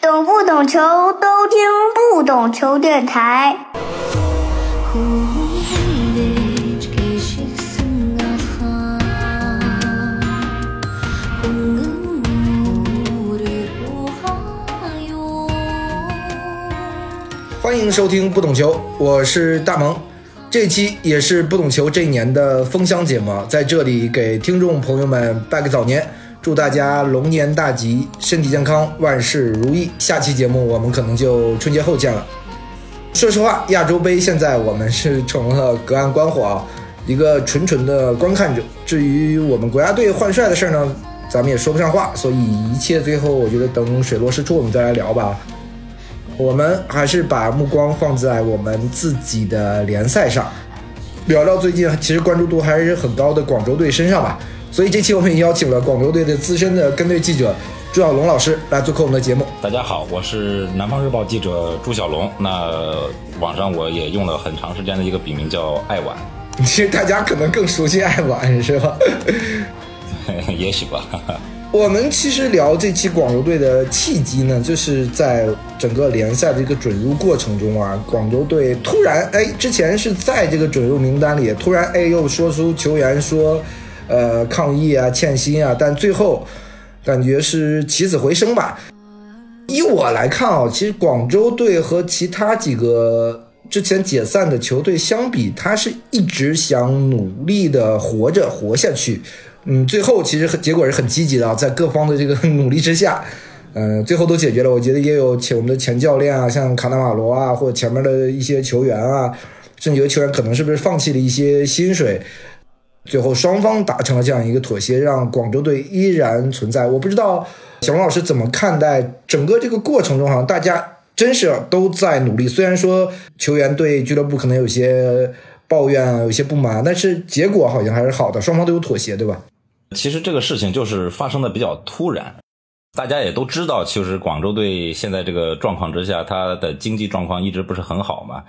懂不懂球都听不懂球电台。欢迎收听不懂球，我是大萌。这期也是不懂球这一年的封箱节目，在这里给听众朋友们拜个早年，祝大家龙年大吉，身体健康，万事如意。下期节目我们可能就春节后见了。说实话，亚洲杯现在我们是成了隔岸观火啊，一个纯纯的观看者。至于我们国家队换帅的事儿呢，咱们也说不上话，所以一切最后我觉得等水落石出我们再来聊吧。我们还是把目光放在我们自己的联赛上，聊聊最近其实关注度还是很高的广州队身上吧。所以这期我们也邀请了广州队的资深的跟队记者朱小龙老师来做客我们的节目。大家好，我是南方日报记者朱小龙。那网上我也用了很长时间的一个笔名叫爱晚，其实大家可能更熟悉爱晚是吧？也许吧。我们其实聊这期广州队的契机呢，就是在整个联赛的一个准入过程中啊，广州队突然哎，之前是在这个准入名单里，突然哎又说出球员说，呃抗议啊、欠薪啊，但最后感觉是起死回生吧。以我来看啊，其实广州队和其他几个之前解散的球队相比，他是一直想努力的活着活下去。嗯，最后其实结果是很积极的，在各方的这个 努力之下，嗯，最后都解决了。我觉得也有前我们的前教练啊，像卡纳瓦罗啊，或者前面的一些球员啊，甚至有的球员可能是不是放弃了一些薪水，最后双方达成了这样一个妥协，让广州队依然存在。我不知道小龙老师怎么看待整个这个过程中，好像大家真是都在努力。虽然说球员对俱乐部可能有些抱怨啊，有些不满，但是结果好像还是好的，双方都有妥协，对吧？其实这个事情就是发生的比较突然，大家也都知道，其实广州队现在这个状况之下，它的经济状况一直不是很好嘛。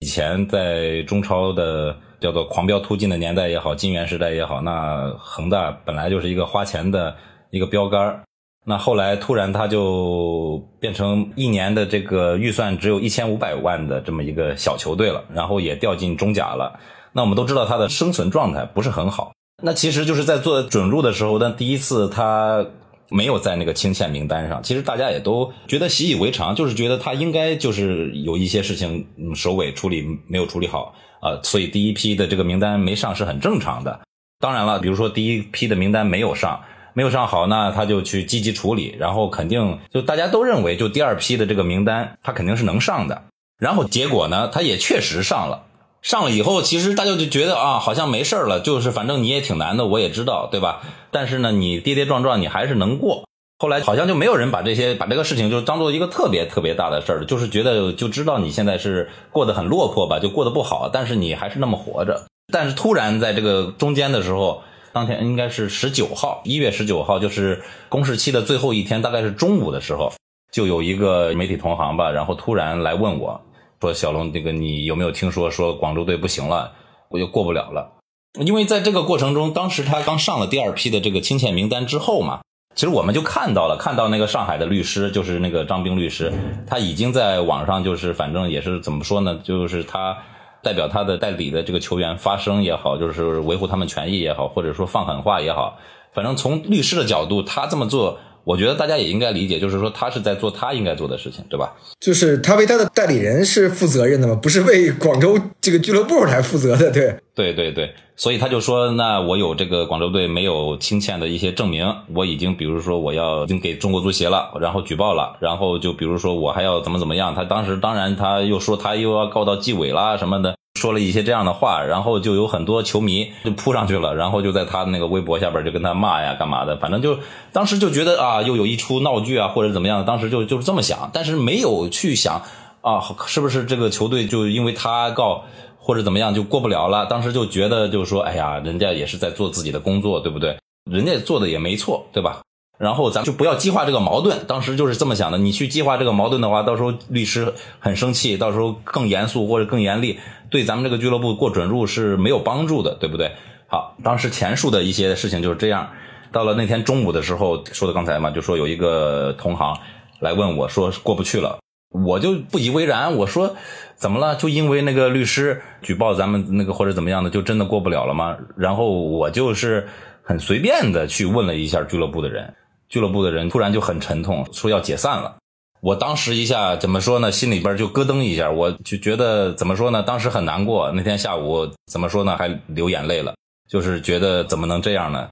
以前在中超的叫做狂飙突进的年代也好，金元时代也好，那恒大本来就是一个花钱的一个标杆那后来突然它就变成一年的这个预算只有一千五百万的这么一个小球队了，然后也掉进中甲了。那我们都知道它的生存状态不是很好。那其实就是在做准入的时候，但第一次他没有在那个清欠名单上。其实大家也都觉得习以为常，就是觉得他应该就是有一些事情嗯首尾处理没有处理好啊，所以第一批的这个名单没上是很正常的。当然了，比如说第一批的名单没有上，没有上好，那他就去积极处理，然后肯定就大家都认为就第二批的这个名单他肯定是能上的。然后结果呢，他也确实上了。上了以后，其实大家就觉得啊，好像没事了，就是反正你也挺难的，我也知道，对吧？但是呢，你跌跌撞撞，你还是能过。后来好像就没有人把这些把这个事情就当做一个特别特别大的事儿，就是觉得就知道你现在是过得很落魄吧，就过得不好，但是你还是那么活着。但是突然在这个中间的时候，当天应该是十九号，一月十九号，就是公示期的最后一天，大概是中午的时候，就有一个媒体同行吧，然后突然来问我。说小龙，这个你有没有听说说广州队不行了，我就过不了了？因为在这个过程中，当时他刚上了第二批的这个清欠名单之后嘛，其实我们就看到了，看到那个上海的律师，就是那个张兵律师，他已经在网上就是反正也是怎么说呢，就是他代表他的代理的这个球员发声也好，就是维护他们权益也好，或者说放狠话也好，反正从律师的角度，他这么做。我觉得大家也应该理解，就是说他是在做他应该做的事情，对吧？就是他为他的代理人是负责任的嘛，不是为广州这个俱乐部来负责的，对。对对对，所以他就说，那我有这个广州队没有清欠的一些证明，我已经，比如说我要已经给中国足协了，然后举报了，然后就比如说我还要怎么怎么样，他当时当然他又说他又要告到纪委啦什么的。说了一些这样的话，然后就有很多球迷就扑上去了，然后就在他的那个微博下边就跟他骂呀，干嘛的，反正就当时就觉得啊，又有一出闹剧啊，或者怎么样，当时就就是这么想，但是没有去想啊，是不是这个球队就因为他告或者怎么样就过不了了？当时就觉得就是说，哎呀，人家也是在做自己的工作，对不对？人家做的也没错，对吧？然后咱就不要激化这个矛盾，当时就是这么想的。你去激化这个矛盾的话，到时候律师很生气，到时候更严肃或者更严厉，对咱们这个俱乐部过准入是没有帮助的，对不对？好，当时前述的一些事情就是这样。到了那天中午的时候，说的刚才嘛，就说有一个同行来问我说过不去了，我就不以为然，我说怎么了？就因为那个律师举报咱们那个或者怎么样的，就真的过不了了吗？然后我就是很随便的去问了一下俱乐部的人，俱乐部的人突然就很沉痛，说要解散了。我当时一下怎么说呢？心里边就咯噔一下，我就觉得怎么说呢？当时很难过。那天下午怎么说呢？还流眼泪了，就是觉得怎么能这样呢？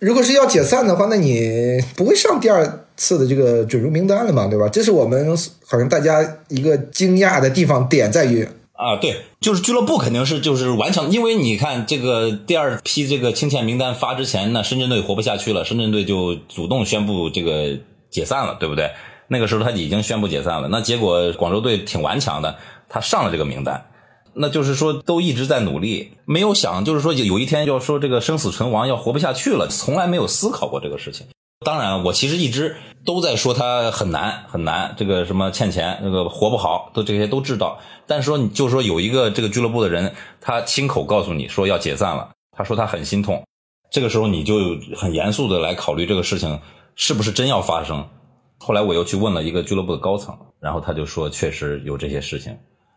如果是要解散的话，那你不会上第二次的这个准入名单了嘛？对吧？这是我们好像大家一个惊讶的地方点在于啊，对，就是俱乐部肯定是就是顽强，因为你看这个第二批这个清欠名单发之前呢，深圳队活不下去了，深圳队就主动宣布这个解散了，对不对？那个时候他已经宣布解散了，那结果广州队挺顽强的，他上了这个名单，那就是说都一直在努力，没有想就是说有一天要说这个生死存亡要活不下去了，从来没有思考过这个事情。当然，我其实一直都在说他很难很难，这个什么欠钱，这个活不好，都这些都知道。但是说你就说有一个这个俱乐部的人，他亲口告诉你说要解散了，他说他很心痛，这个时候你就很严肃的来考虑这个事情是不是真要发生。后来我又去问了一个俱乐部的高层，然后他就说确实有这些事情，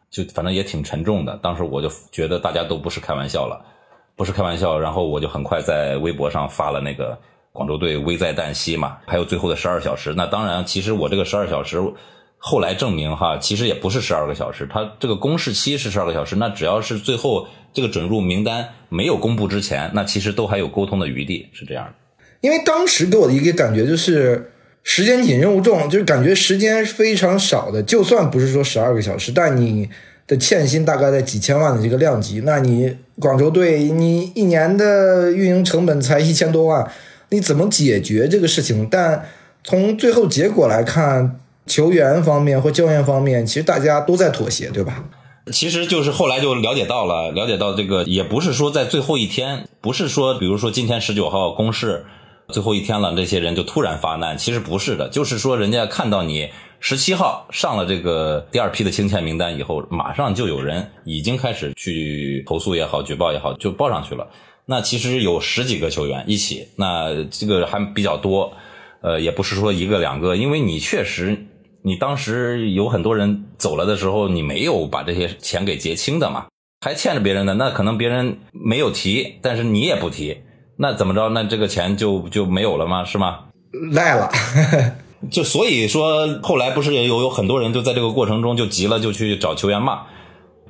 就反正也挺沉重的。当时我就觉得大家都不是开玩笑了，不是开玩笑。然后我就很快在微博上发了那个广州队危在旦夕嘛，还有最后的十二小时。那当然，其实我这个十二小时后来证明哈，其实也不是十二个小时，它这个公示期是十二个小时。那只要是最后这个准入名单没有公布之前，那其实都还有沟通的余地，是这样的。因为当时给我的一个感觉就是。时间紧，任务重，就是感觉时间非常少的。就算不是说十二个小时，但你的欠薪大概在几千万的这个量级，那你广州队你一年的运营成本才一千多万，你怎么解决这个事情？但从最后结果来看，球员方面或教练方面，其实大家都在妥协，对吧？其实就是后来就了解到了，了解到这个也不是说在最后一天，不是说比如说今天十九号公示。最后一天了，这些人就突然发难。其实不是的，就是说人家看到你十七号上了这个第二批的清欠名单以后，马上就有人已经开始去投诉也好、举报也好，就报上去了。那其实有十几个球员一起，那这个还比较多。呃，也不是说一个两个，因为你确实，你当时有很多人走了的时候，你没有把这些钱给结清的嘛，还欠着别人的，那可能别人没有提，但是你也不提。那怎么着？那这个钱就就没有了吗？是吗？赖了，就所以说后来不是有有很多人就在这个过程中就急了，就去找球员骂，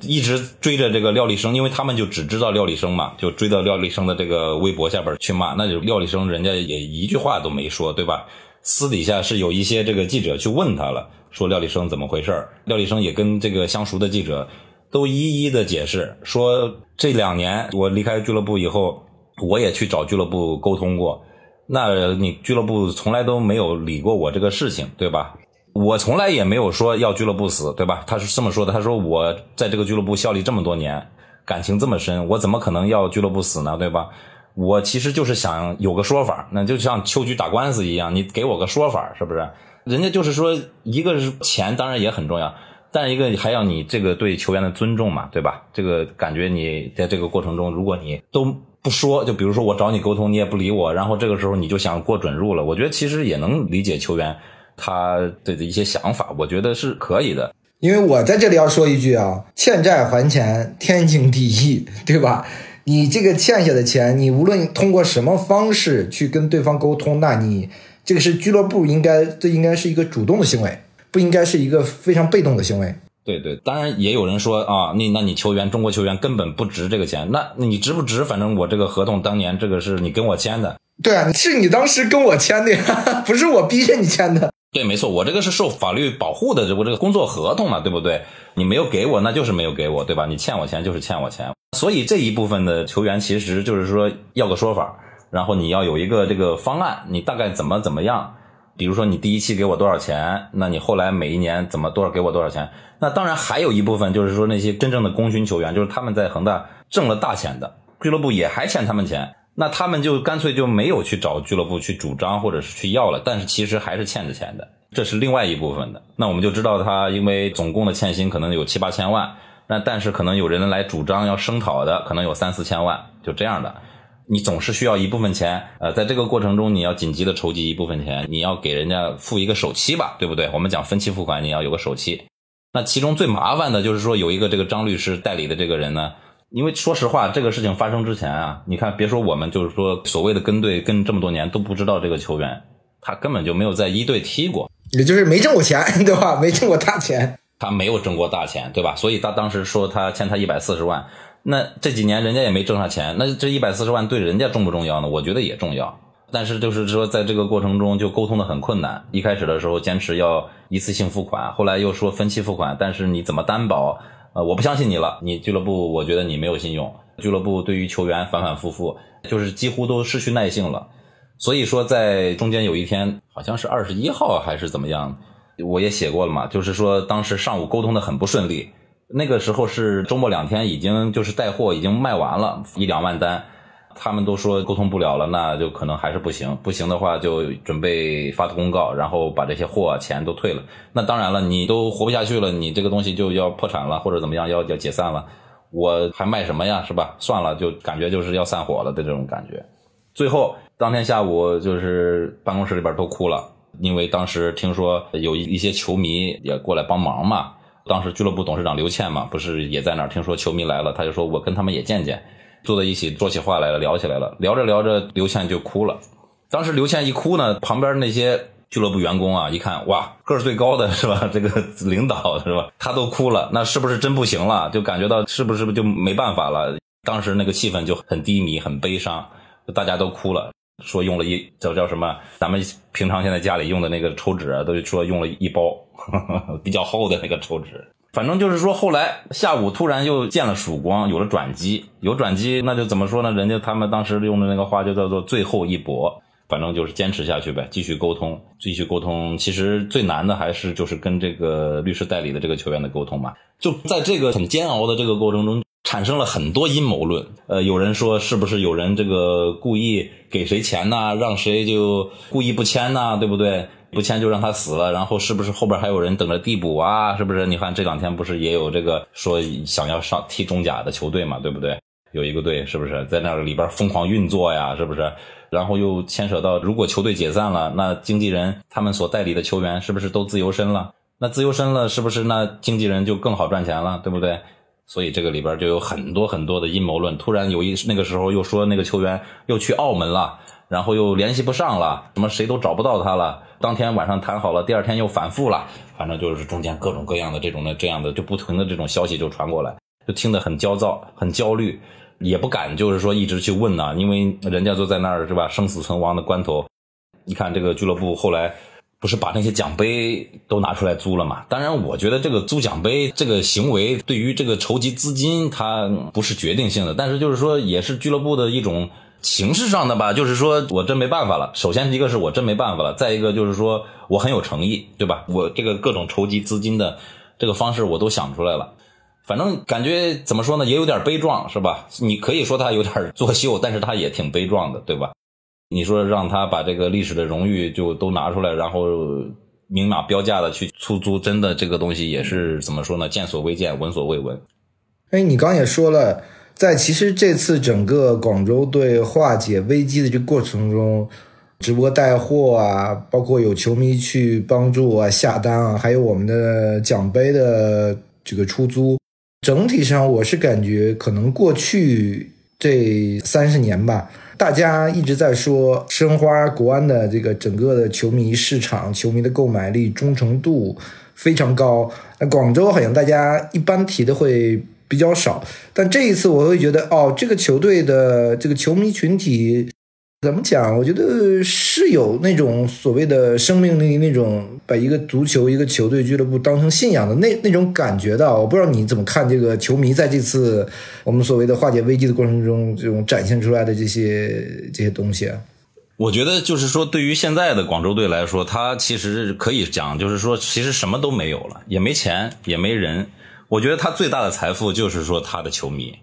一直追着这个廖立生，因为他们就只知道廖立生嘛，就追到廖立生的这个微博下边去骂。那就廖立生人家也一句话都没说，对吧？私底下是有一些这个记者去问他了，说廖立生怎么回事廖立生也跟这个相熟的记者都一一的解释，说这两年我离开俱乐部以后。我也去找俱乐部沟通过，那你俱乐部从来都没有理过我这个事情，对吧？我从来也没有说要俱乐部死，对吧？他是这么说的，他说我在这个俱乐部效力这么多年，感情这么深，我怎么可能要俱乐部死呢，对吧？我其实就是想有个说法，那就像秋菊打官司一样，你给我个说法，是不是？人家就是说，一个是钱，当然也很重要，但一个还要你这个对球员的尊重嘛，对吧？这个感觉你在这个过程中，如果你都。不说，就比如说我找你沟通，你也不理我，然后这个时候你就想过准入了。我觉得其实也能理解球员他的一些想法，我觉得是可以的。因为我在这里要说一句啊，欠债还钱天经地义，对吧？你这个欠下的钱，你无论通过什么方式去跟对方沟通，那你这个是俱乐部应该，这应该是一个主动的行为，不应该是一个非常被动的行为。对对，当然也有人说啊，那那你球员中国球员根本不值这个钱，那你值不值？反正我这个合同当年这个是你跟我签的，对啊，是你当时跟我签的呀，不是我逼着你签的。对，没错，我这个是受法律保护的，我这个工作合同嘛，对不对？你没有给我，那就是没有给我，对吧？你欠我钱就是欠我钱，所以这一部分的球员其实就是说要个说法，然后你要有一个这个方案，你大概怎么怎么样？比如说你第一期给我多少钱，那你后来每一年怎么多少给我多少钱？那当然还有一部分就是说那些真正的功勋球员，就是他们在恒大挣了大钱的，俱乐部也还欠他们钱，那他们就干脆就没有去找俱乐部去主张或者是去要了，但是其实还是欠着钱的，这是另外一部分的。那我们就知道他因为总共的欠薪可能有七八千万，那但是可能有人来主张要声讨的，可能有三四千万，就这样的。你总是需要一部分钱，呃，在这个过程中你要紧急的筹集一部分钱，你要给人家付一个首期吧，对不对？我们讲分期付款，你要有个首期。那其中最麻烦的就是说有一个这个张律师代理的这个人呢，因为说实话，这个事情发生之前啊，你看别说我们，就是说所谓的跟队跟这么多年都不知道这个球员，他根本就没有在一队踢过，也就是没挣过钱，对吧？没挣过大钱，他没有挣过大钱，对吧？所以他当时说他欠他一百四十万。那这几年人家也没挣上钱，那这一百四十万对人家重不重要呢？我觉得也重要。但是就是说，在这个过程中就沟通的很困难。一开始的时候坚持要一次性付款，后来又说分期付款，但是你怎么担保？呃，我不相信你了。你俱乐部，我觉得你没有信用。俱乐部对于球员反反复复，就是几乎都失去耐性了。所以说，在中间有一天，好像是二十一号还是怎么样，我也写过了嘛，就是说当时上午沟通的很不顺利。那个时候是周末两天，已经就是带货已经卖完了，一两万单，他们都说沟通不了了，那就可能还是不行，不行的话就准备发公告，然后把这些货钱都退了。那当然了，你都活不下去了，你这个东西就要破产了，或者怎么样要要解散了，我还卖什么呀，是吧？算了，就感觉就是要散伙了的这种感觉。最后当天下午就是办公室里边都哭了，因为当时听说有一一些球迷也过来帮忙嘛。当时俱乐部董事长刘倩嘛，不是也在那儿？听说球迷来了，他就说我跟他们也见见，坐在一起说起话来了，聊起来了。聊着聊着，刘倩就哭了。当时刘倩一哭呢，旁边那些俱乐部员工啊，一看哇，个儿最高的是吧？这个领导是吧？他都哭了，那是不是真不行了？就感觉到是不是就没办法了？当时那个气氛就很低迷，很悲伤，大家都哭了。说用了一叫叫什么？咱们平常现在家里用的那个抽纸啊，都说用了一包 比较厚的那个抽纸。反正就是说，后来下午突然又见了曙光，有了转机。有转机，那就怎么说呢？人家他们当时用的那个话就叫做最后一搏。反正就是坚持下去呗，继续沟通，继续沟通。其实最难的还是就是跟这个律师代理的这个球员的沟通嘛。就在这个很煎熬的这个过程中。产生了很多阴谋论，呃，有人说是不是有人这个故意给谁钱呢？让谁就故意不签呢？对不对？不签就让他死了，然后是不是后边还有人等着递补啊？是不是？你看这两天不是也有这个说想要上踢中甲的球队嘛？对不对？有一个队是不是在那里边疯狂运作呀？是不是？然后又牵扯到，如果球队解散了，那经纪人他们所代理的球员是不是都自由身了？那自由身了，是不是那经纪人就更好赚钱了？对不对？所以这个里边就有很多很多的阴谋论。突然有一那个时候又说那个球员又去澳门了，然后又联系不上了，什么谁都找不到他了。当天晚上谈好了，第二天又反复了，反正就是中间各种各样的这种的这样的就不停的这种消息就传过来，就听得很焦躁、很焦虑，也不敢就是说一直去问呐，因为人家都在那儿是吧？生死存亡的关头，一看这个俱乐部后来。不是把那些奖杯都拿出来租了嘛？当然，我觉得这个租奖杯这个行为对于这个筹集资金，它不是决定性的。但是就是说，也是俱乐部的一种形式上的吧。就是说我真没办法了。首先一个是我真没办法了，再一个就是说我很有诚意，对吧？我这个各种筹集资金的这个方式我都想出来了。反正感觉怎么说呢，也有点悲壮，是吧？你可以说他有点作秀，但是他也挺悲壮的，对吧？你说让他把这个历史的荣誉就都拿出来，然后明码标价的去出租，真的这个东西也是怎么说呢？见所未见，闻所未闻。哎，你刚也说了，在其实这次整个广州队化解危机的这个过程中，直播带货啊，包括有球迷去帮助啊下单啊，还有我们的奖杯的这个出租，整体上我是感觉可能过去这三十年吧。大家一直在说申花国安的这个整个的球迷市场，球迷的购买力、忠诚度非常高。那广州好像大家一般提的会比较少，但这一次我会觉得，哦，这个球队的这个球迷群体。怎么讲？我觉得是有那种所谓的生命力，那种把一个足球、一个球队、俱乐部当成信仰的那那种感觉的。我不知道你怎么看这个球迷在这次我们所谓的化解危机的过程中，这种展现出来的这些这些东西啊。我觉得就是说，对于现在的广州队来说，他其实可以讲，就是说，其实什么都没有了，也没钱，也没人。我觉得他最大的财富就是说他的球迷。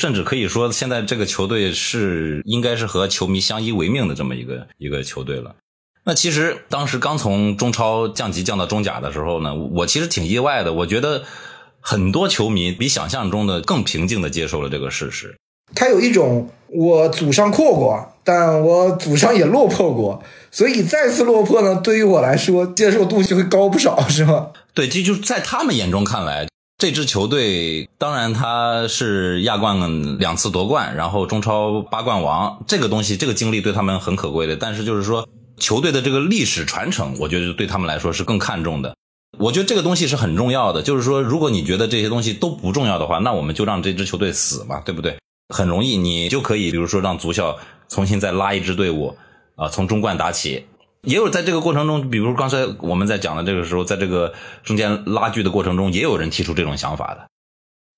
甚至可以说，现在这个球队是应该是和球迷相依为命的这么一个一个球队了。那其实当时刚从中超降级降到中甲的时候呢，我其实挺意外的。我觉得很多球迷比想象中的更平静的接受了这个事实。他有一种我祖上阔过，但我祖上也落魄过，所以再次落魄呢，对于我来说接受度就会高不少，是吗？对，这就是在他们眼中看来，这支球队当然他是亚冠两次夺冠，然后中超八冠王，这个东西这个经历对他们很可贵的。但是就是说，球队的这个历史传承，我觉得对他们来说是更看重的。我觉得这个东西是很重要的。就是说，如果你觉得这些东西都不重要的话，那我们就让这支球队死嘛，对不对？很容易，你就可以比如说让足校重新再拉一支队伍，啊，从中冠打起。也有在这个过程中，比如刚才我们在讲的这个时候，在这个中间拉锯的过程中，也有人提出这种想法的。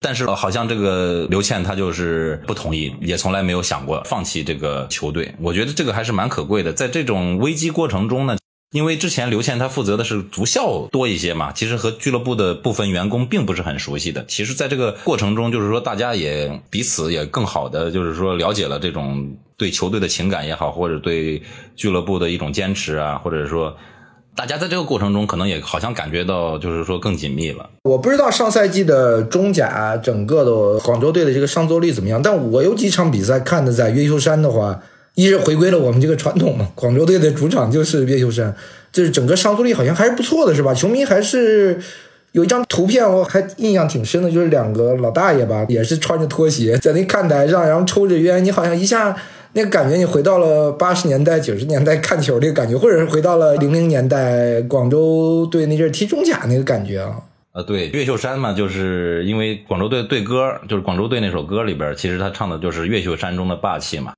但是好像这个刘倩她就是不同意，也从来没有想过放弃这个球队。我觉得这个还是蛮可贵的，在这种危机过程中呢。因为之前刘倩她负责的是足校多一些嘛，其实和俱乐部的部分员工并不是很熟悉的。其实，在这个过程中，就是说大家也彼此也更好的，就是说了解了这种对球队的情感也好，或者对俱乐部的一种坚持啊，或者说大家在这个过程中可能也好像感觉到就是说更紧密了。我不知道上赛季的中甲整个的广州队的这个上座率怎么样，但我有几场比赛看的在越秀山的话。一是回归了我们这个传统嘛，广州队的主场就是越秀山，就是整个上座率好像还是不错的，是吧？球迷还是有一张图片，我还印象挺深的，就是两个老大爷吧，也是穿着拖鞋在那看台上，然后抽着烟，你好像一下那个感觉，你回到了八十年代、九十年代看球那个感觉，或者是回到了零零年代广州队那阵踢中甲那个感觉啊。呃，对，越秀山嘛，就是因为广州队队歌，就是广州队那首歌里边，其实他唱的就是越秀山中的霸气嘛。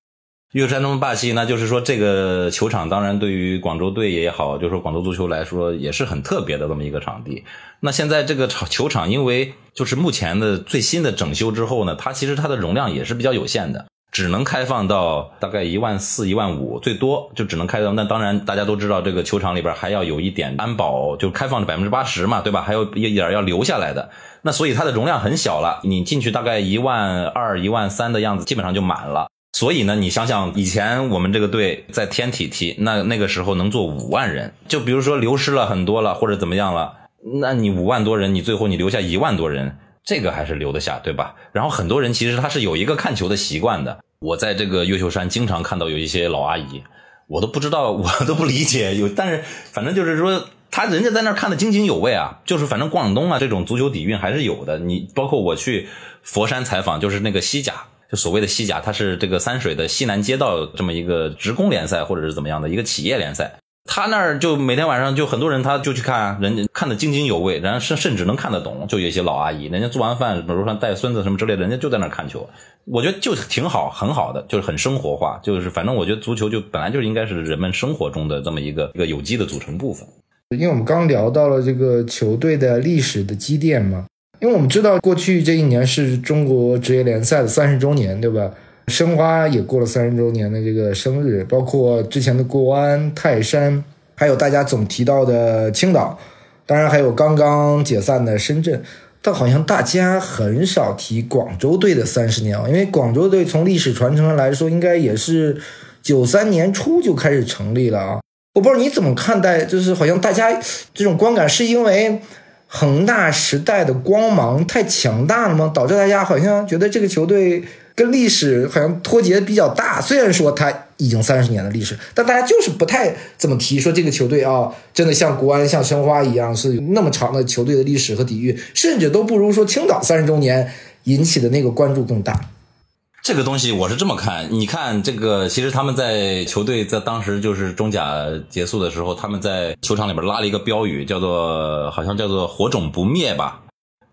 岳山那么霸气，那就是说这个球场当然对于广州队也好，就是说广州足球来说也是很特别的这么一个场地。那现在这个场球场，因为就是目前的最新的整修之后呢，它其实它的容量也是比较有限的，只能开放到大概一万四、一万五，最多就只能开到。那当然大家都知道，这个球场里边还要有一点安保，就开放的百分之八十嘛，对吧？还有一点要留下来的。那所以它的容量很小了，你进去大概一万二、一万三的样子，基本上就满了。所以呢，你想想，以前我们这个队在天体踢，那那个时候能坐五万人。就比如说流失了很多了，或者怎么样了，那你五万多人，你最后你留下一万多人，这个还是留得下，对吧？然后很多人其实他是有一个看球的习惯的。我在这个越秀山经常看到有一些老阿姨，我都不知道，我都不理解。有，但是反正就是说，他人家在那儿看的津津有味啊。就是反正广东啊这种足球底蕴还是有的。你包括我去佛山采访，就是那个西甲。所谓的西甲，它是这个三水的西南街道这么一个职工联赛，或者是怎么样的一个企业联赛。他那儿就每天晚上就很多人，他就去看，人家看得津津有味，然后甚甚至能看得懂。就有一些老阿姨，人家做完饭，比如说带孙子什么之类的，人家就在那儿看球。我觉得就挺好，很好的，就是很生活化。就是反正我觉得足球就本来就应该是人们生活中的这么一个一个有机的组成部分。因为我们刚聊到了这个球队的历史的积淀嘛。因为我们知道，过去这一年是中国职业联赛的三十周年，对吧？申花也过了三十周年的这个生日，包括之前的国安、泰山，还有大家总提到的青岛，当然还有刚刚解散的深圳。但好像大家很少提广州队的三十年啊，因为广州队从历史传承上来说，应该也是九三年初就开始成立了啊。我不知道你怎么看待，就是好像大家这种观感是因为。恒大时代的光芒太强大了吗？导致大家好像觉得这个球队跟历史好像脱节比较大。虽然说它已经三十年的历史，但大家就是不太怎么提说这个球队啊，真的像国安、像申花一样是那么长的球队的历史和底蕴，甚至都不如说青岛三十周年引起的那个关注更大。这个东西我是这么看，你看这个，其实他们在球队在当时就是中甲结束的时候，他们在球场里边拉了一个标语，叫做好像叫做“火种不灭”吧。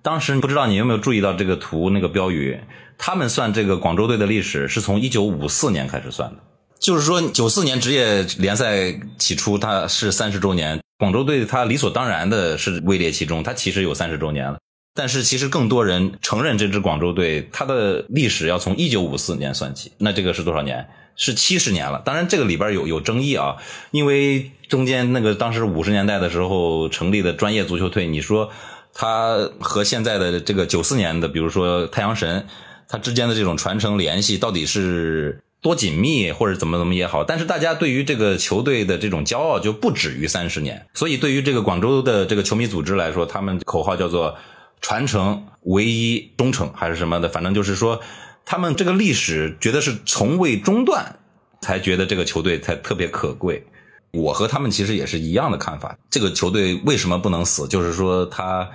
当时不知道你有没有注意到这个图那个标语，他们算这个广州队的历史是从一九五四年开始算的，就是说九四年职业联赛起初它是三十周年，广州队它理所当然的是位列其中，它其实有三十周年了。但是其实更多人承认这支广州队，它的历史要从一九五四年算起，那这个是多少年？是七十年了。当然这个里边有有争议啊，因为中间那个当时五十年代的时候成立的专业足球队，你说它和现在的这个九四年的，比如说太阳神，它之间的这种传承联系到底是多紧密，或者怎么怎么也好？但是大家对于这个球队的这种骄傲就不止于三十年，所以对于这个广州的这个球迷组织来说，他们口号叫做。传承唯一忠诚还是什么的，反正就是说，他们这个历史觉得是从未中断，才觉得这个球队才特别可贵。我和他们其实也是一样的看法。这个球队为什么不能死？就是说它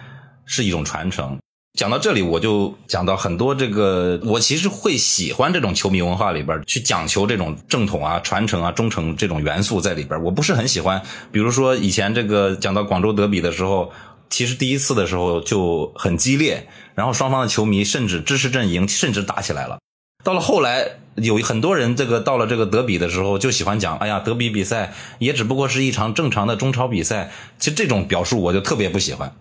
是一种传承。讲到这里，我就讲到很多这个，我其实会喜欢这种球迷文化里边去讲求这种正统啊、传承啊、忠诚这种元素在里边。我不是很喜欢，比如说以前这个讲到广州德比的时候，其实第一次的时候就很激烈，然后双方的球迷甚至支持阵营甚至打起来了。到了后来，有很多人这个到了这个德比的时候，就喜欢讲，哎呀，德比比赛也只不过是一场正常的中超比赛。其实这种表述我就特别不喜欢。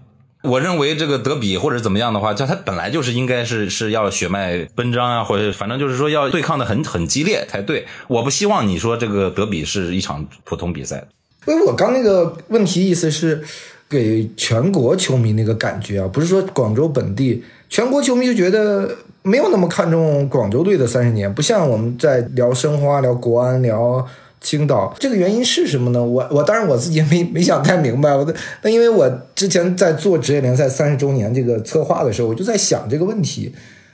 我认为这个德比或者怎么样的话，就他本来就是应该是是要血脉奔张啊，或者反正就是说要对抗的很很激烈才对。我不希望你说这个德比是一场普通比赛。因为我刚那个问题意思是给全国球迷那个感觉啊，不是说广州本地全国球迷就觉得没有那么看重广州队的三十年，不像我们在聊申花、聊国安、聊。青岛这个原因是什么呢？我我当然我自己也没没想太明白。我的那因为我之前在做职业联赛三十周年这个策划的时候，我就在想这个问题。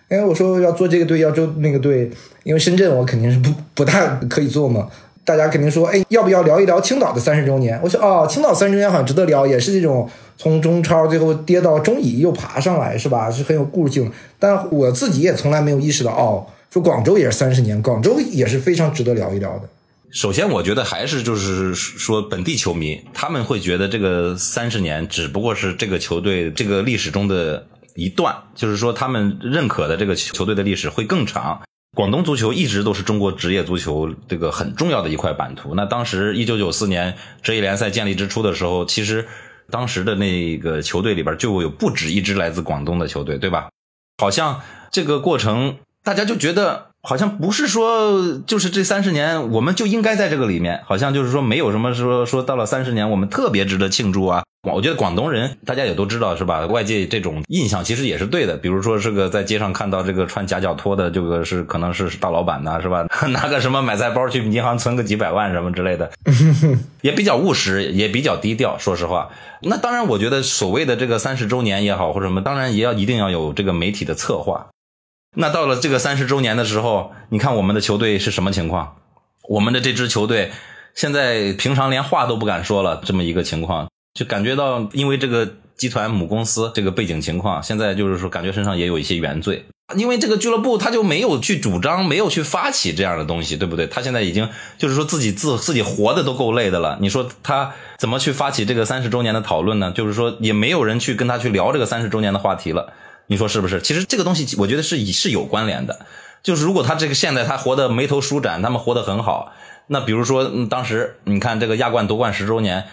因为我说要做这个队，要做那个队，因为深圳我肯定是不不太可以做嘛。大家肯定说，哎，要不要聊一聊青岛的三十周年？我说哦，青岛三十周年好像值得聊，也是这种从中超最后跌到中乙又爬上来，是吧？是很有故事性。但我自己也从来没有意识到，哦，说广州也是三十年，广州也是非常值得聊一聊的。首先，我觉得还是就是说，本地球迷他们会觉得这个三十年只不过是这个球队这个历史中的一段，就是说他们认可的这个球队的历史会更长。广东足球一直都是中国职业足球这个很重要的一块版图。那当时一九九四年职业联赛建立之初的时候，其实当时的那个球队里边就有不止一支来自广东的球队，对吧？好像这个过程大家就觉得。好像不是说，就是这三十年，我们就应该在这个里面。好像就是说，没有什么说说到了三十年，我们特别值得庆祝啊。我觉得广东人大家也都知道是吧？外界这种印象其实也是对的。比如说，这个在街上看到这个穿夹脚拖的，这个是可能是大老板呐，是吧？拿个什么买菜包去银行存个几百万什么之类的，也比较务实，也比较低调。说实话，那当然，我觉得所谓的这个三十周年也好，或者什么，当然也要一定要有这个媒体的策划。那到了这个三十周年的时候，你看我们的球队是什么情况？我们的这支球队现在平常连话都不敢说了，这么一个情况，就感觉到因为这个集团母公司这个背景情况，现在就是说感觉身上也有一些原罪，因为这个俱乐部他就没有去主张，没有去发起这样的东西，对不对？他现在已经就是说自己自自己活的都够累的了，你说他怎么去发起这个三十周年的讨论呢？就是说也没有人去跟他去聊这个三十周年的话题了。你说是不是？其实这个东西，我觉得是是有关联的。就是如果他这个现在他活得眉头舒展，他们活得很好，那比如说当时你看这个亚冠夺冠十周年。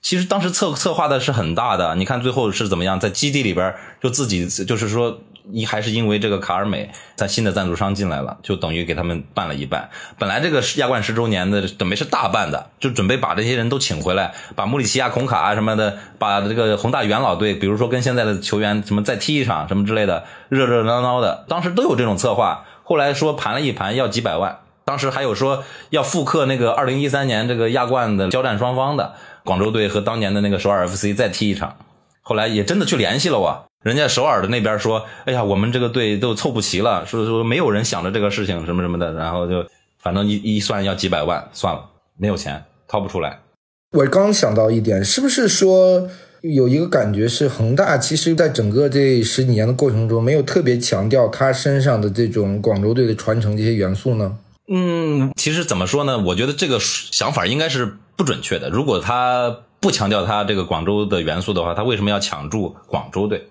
其实当时策策划的是很大的，你看最后是怎么样，在基地里边就自己就是说，一还是因为这个卡尔美在新的赞助商进来了，就等于给他们办了一半。本来这个亚冠十周年的准备是大办的，就准备把这些人都请回来，把穆里奇亚、孔卡什么的，把这个宏大元老队，比如说跟现在的球员什么再踢一场什么之类的，热热闹闹的，当时都有这种策划。后来说盘了一盘要几百万，当时还有说要复刻那个二零一三年这个亚冠的交战双方的。广州队和当年的那个首尔 FC 再踢一场，后来也真的去联系了我。人家首尔的那边说：“哎呀，我们这个队都凑不齐了，说说没有人想着这个事情什么什么的。”然后就反正一一算要几百万，算了，没有钱，掏不出来。我刚想到一点，是不是说有一个感觉是恒大其实在整个这十几年的过程中，没有特别强调他身上的这种广州队的传承这些元素呢？嗯，其实怎么说呢？我觉得这个想法应该是不准确的。如果他不强调他这个广州的元素的话，他为什么要抢注广州队，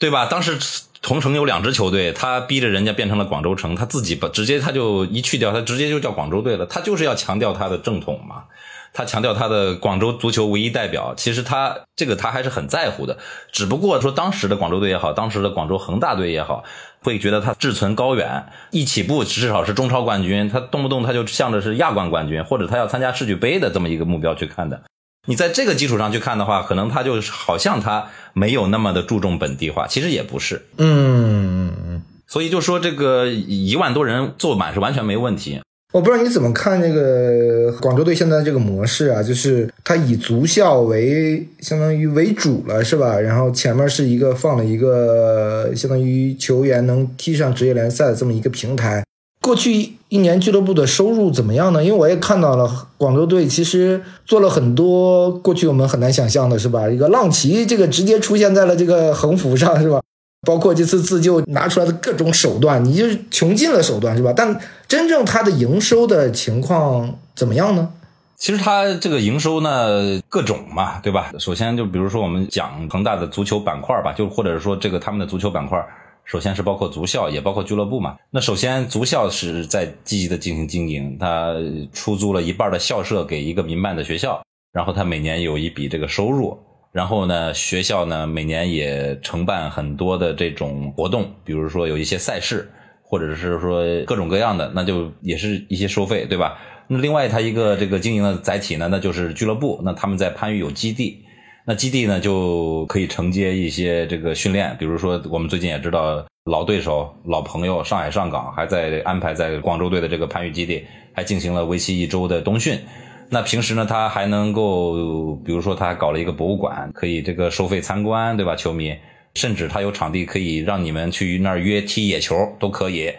对吧？当时同城有两支球队，他逼着人家变成了广州城，他自己把直接他就一去掉，他直接就叫广州队了。他就是要强调他的正统嘛。他强调他的广州足球唯一代表，其实他这个他还是很在乎的。只不过说当时的广州队也好，当时的广州恒大队也好，会觉得他志存高远，一起步至少是中超冠军，他动不动他就向着是亚冠冠军，或者他要参加世俱杯的这么一个目标去看的。你在这个基础上去看的话，可能他就好像他没有那么的注重本地化，其实也不是。嗯嗯嗯。所以就说这个一万多人坐满是完全没问题。我不知道你怎么看这个广州队现在这个模式啊，就是他以足校为相当于为主了，是吧？然后前面是一个放了一个相当于球员能踢上职业联赛的这么一个平台。过去一年俱乐部的收入怎么样呢？因为我也看到了广州队其实做了很多过去我们很难想象的，是吧？一个浪奇这个直接出现在了这个横幅上，是吧？包括这次自救拿出来的各种手段，你就是穷尽了手段，是吧？但真正它的营收的情况怎么样呢？其实它这个营收呢，各种嘛，对吧？首先就比如说我们讲恒大的足球板块吧，就或者是说这个他们的足球板块，首先是包括足校，也包括俱乐部嘛。那首先足校是在积极的进行经营，它出租了一半的校舍给一个民办的学校，然后它每年有一笔这个收入。然后呢，学校呢每年也承办很多的这种活动，比如说有一些赛事，或者是说各种各样的，那就也是一些收费，对吧？那另外它一个这个经营的载体呢，那就是俱乐部。那他们在番禺有基地，那基地呢就可以承接一些这个训练，比如说我们最近也知道老对手、老朋友上海上港还在安排在广州队的这个番禺基地，还进行了为期一周的冬训。那平时呢，他还能够，比如说，他还搞了一个博物馆，可以这个收费参观，对吧？球迷，甚至他有场地可以让你们去那儿约踢野球都可以。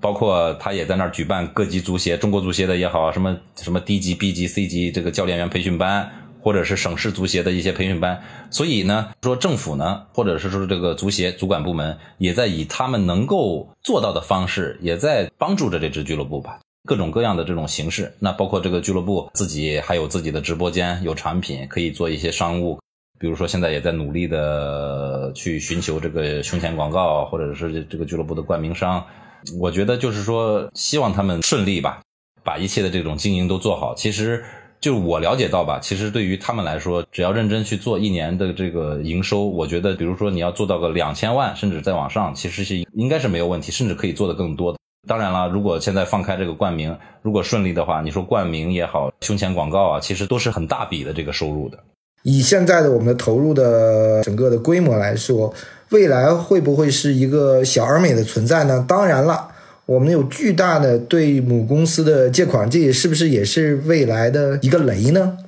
包括他也在那儿举办各级足协、中国足协的也好，什么什么 D 级、B 级、C 级这个教练员培训班，或者是省市足协的一些培训班。所以呢，说政府呢，或者是说这个足协主管部门，也在以他们能够做到的方式，也在帮助着这支俱乐部吧。各种各样的这种形式，那包括这个俱乐部自己还有自己的直播间，有产品可以做一些商务，比如说现在也在努力的去寻求这个胸前广告，或者是这个俱乐部的冠名商。我觉得就是说，希望他们顺利吧，把一切的这种经营都做好。其实就我了解到吧，其实对于他们来说，只要认真去做，一年的这个营收，我觉得，比如说你要做到个两千万，甚至再往上，其实是应该是没有问题，甚至可以做得更多的。当然了，如果现在放开这个冠名，如果顺利的话，你说冠名也好，胸前广告啊，其实都是很大笔的这个收入的。以现在的我们的投入的整个的规模来说，未来会不会是一个小而美的存在呢？当然了，我们有巨大的对母公司的借款，这也是不是也是未来的一个雷呢？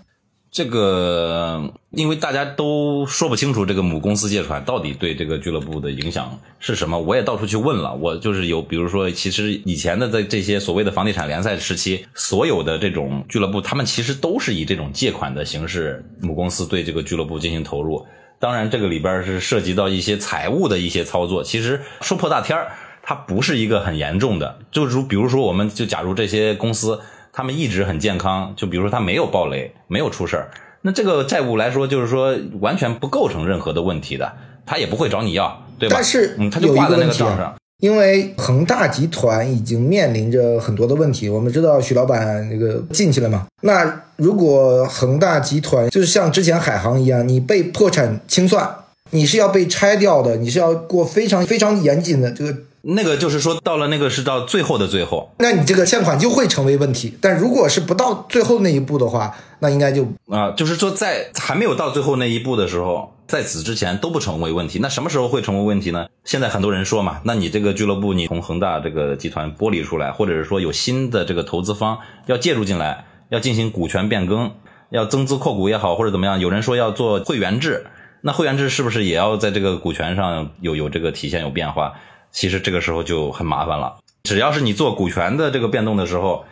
这个，因为大家都说不清楚这个母公司借款到底对这个俱乐部的影响是什么，我也到处去问了。我就是有，比如说，其实以前的在这些所谓的房地产联赛时期，所有的这种俱乐部，他们其实都是以这种借款的形式，母公司对这个俱乐部进行投入。当然，这个里边是涉及到一些财务的一些操作。其实说破大天儿，它不是一个很严重的。就是比如说，我们就假如这些公司。他们一直很健康，就比如说他没有暴雷，没有出事儿，那这个债务来说，就是说完全不构成任何的问题的，他也不会找你要，对吧？但是，嗯，他就挂在那个账上。因为恒大集团已经面临着很多的问题，我们知道许老板那个进去了嘛？那如果恒大集团就是像之前海航一样，你被破产清算，你是要被拆掉的，你是要过非常非常严谨的这个。那个就是说，到了那个是到最后的最后，那你这个欠款就会成为问题。但如果是不到最后那一步的话，那应该就啊，就是说在还没有到最后那一步的时候，在此之前都不成为问题。那什么时候会成为问题呢？现在很多人说嘛，那你这个俱乐部你从恒大这个集团剥离出来，或者是说有新的这个投资方要介入进来，要进行股权变更，要增资扩股也好，或者怎么样，有人说要做会员制，那会员制是不是也要在这个股权上有有这个体现有变化？其实这个时候就很麻烦了。只要是你做股权的这个变动的时候，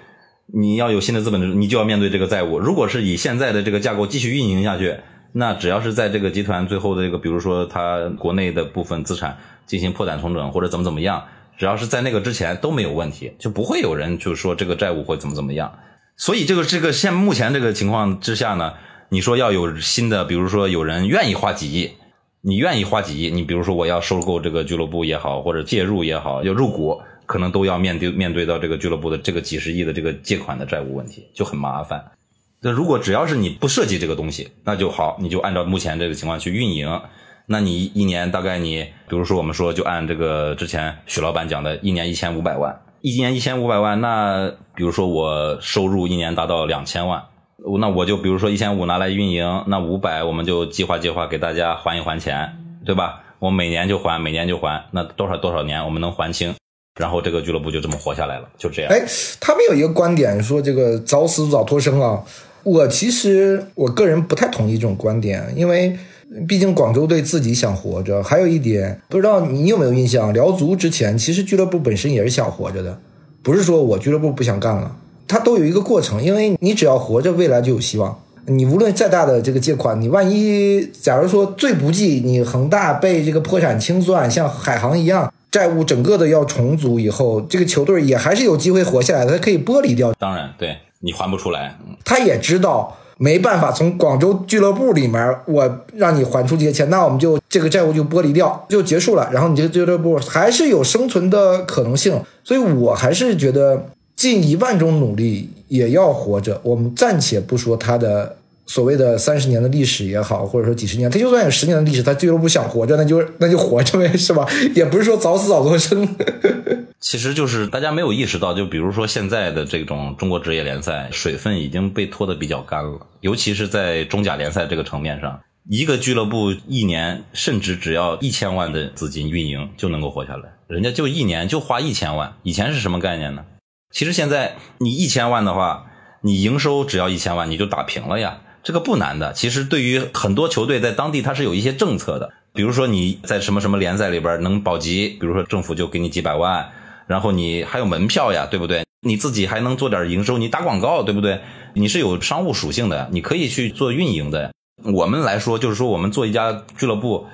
你要有新的资本，你就要面对这个债务。如果是以现在的这个架构继续运营下去，那只要是在这个集团最后的这个，比如说它国内的部分资产进行破产重整或者怎么怎么样，只要是在那个之前都没有问题，就不会有人就说这个债务会怎么怎么样。所以这个这个现目前这个情况之下呢，你说要有新的，比如说有人愿意花几亿。你愿意花几亿？你比如说我要收购这个俱乐部也好，或者介入也好，要入股，可能都要面对面对到这个俱乐部的这个几十亿的这个借款的债务问题，就很麻烦。那如果只要是你不涉及这个东西，那就好，你就按照目前这个情况去运营。那你一年大概你，比如说我们说就按这个之前许老板讲的，一年一千五百万，一年一千五百万，那比如说我收入一年达到两千万。那我就比如说一千五拿来运营，那五百我们就计划计划给大家还一还钱，对吧？我每年就还，每年就还，那多少多少年我们能还清？然后这个俱乐部就这么活下来了，就这样。哎，他们有一个观点说这个早死早脱生啊，我其实我个人不太同意这种观点，因为毕竟广州队自己想活着。还有一点，不知道你有没有印象，辽足之前其实俱乐部本身也是想活着的，不是说我俱乐部不想干了，它都有一个过程，因为你只要活着，未来就有希望。你无论再大的这个借款，你万一假如说最不济，你恒大被这个破产清算，像海航一样，债务整个的要重组以后，这个球队也还是有机会活下来的，它可以剥离掉。当然，对你还不出来，他也知道没办法从广州俱乐部里面我让你还出这些钱，那我们就这个债务就剥离掉，就结束了。然后你这个俱乐部还是有生存的可能性，所以我还是觉得尽一万种努力也要活着。我们暂且不说他的。所谓的三十年的历史也好，或者说几十年，他就算有十年的历史，他俱乐部想活着，那就那就活着呗，是吧？也不是说早死早脱生。其实就是大家没有意识到，就比如说现在的这种中国职业联赛，水分已经被拖得比较干了，尤其是在中甲联赛这个层面上，一个俱乐部一年甚至只要一千万的资金运营就能够活下来，人家就一年就花一千万，以前是什么概念呢？其实现在你一千万的话，你营收只要一千万，你就打平了呀。这个不难的，其实对于很多球队在当地它是有一些政策的，比如说你在什么什么联赛里边能保级，比如说政府就给你几百万，然后你还有门票呀，对不对？你自己还能做点营收，你打广告，对不对？你是有商务属性的，你可以去做运营的。我们来说，就是说我们做一家俱乐部，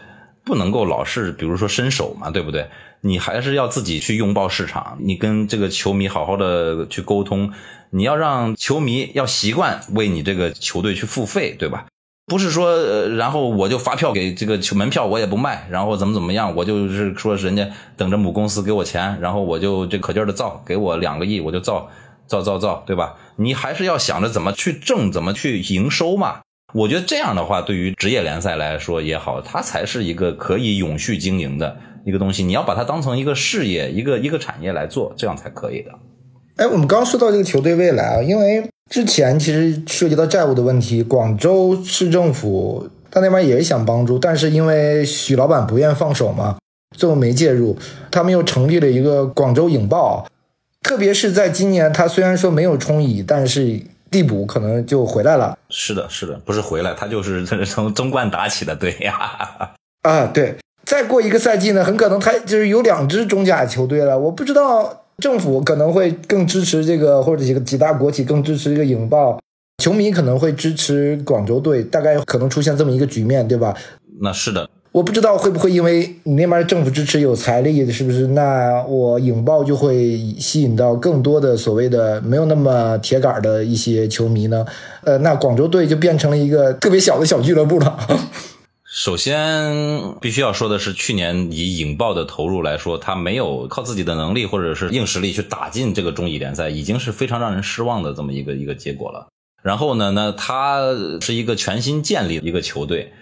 不能够老是比如说伸手嘛，对不对？你还是要自己去拥抱市场，你跟这个球迷好好的去沟通。你要让球迷要习惯为你这个球队去付费，对吧？不是说，呃，然后我就发票给这个球门票我也不卖，然后怎么怎么样，我就是说人家等着母公司给我钱，然后我就这可劲儿的造，给我两个亿我就造，造造造，对吧？你还是要想着怎么去挣，怎么去营收嘛。我觉得这样的话，对于职业联赛来说也好，它才是一个可以永续经营的一个东西。你要把它当成一个事业，一个一个产业来做，这样才可以的。哎，我们刚刚说到这个球队未来啊，因为之前其实涉及到债务的问题，广州市政府他那边也想帮助，但是因为许老板不愿放手嘛，最后没介入。他们又成立了一个广州影报，特别是在今年，他虽然说没有冲乙，但是递补可能就回来了。是的，是的，不是回来，他就是 从中冠打起的，对呀。啊，对，再过一个赛季呢，很可能他就是有两支中甲球队了，我不知道。政府可能会更支持这个，或者几个几大国企更支持这个影报，球迷可能会支持广州队，大概可能出现这么一个局面，对吧？那是的，我不知道会不会因为你那边政府支持有财力，是不是？那我影报就会吸引到更多的所谓的没有那么铁杆的一些球迷呢？呃，那广州队就变成了一个特别小的小俱乐部了。首先，必须要说的是，去年以影豹的投入来说，他没有靠自己的能力或者是硬实力去打进这个中乙联赛，已经是非常让人失望的这么一个一个结果了。然后呢，那他是一个全新建立的一个球队，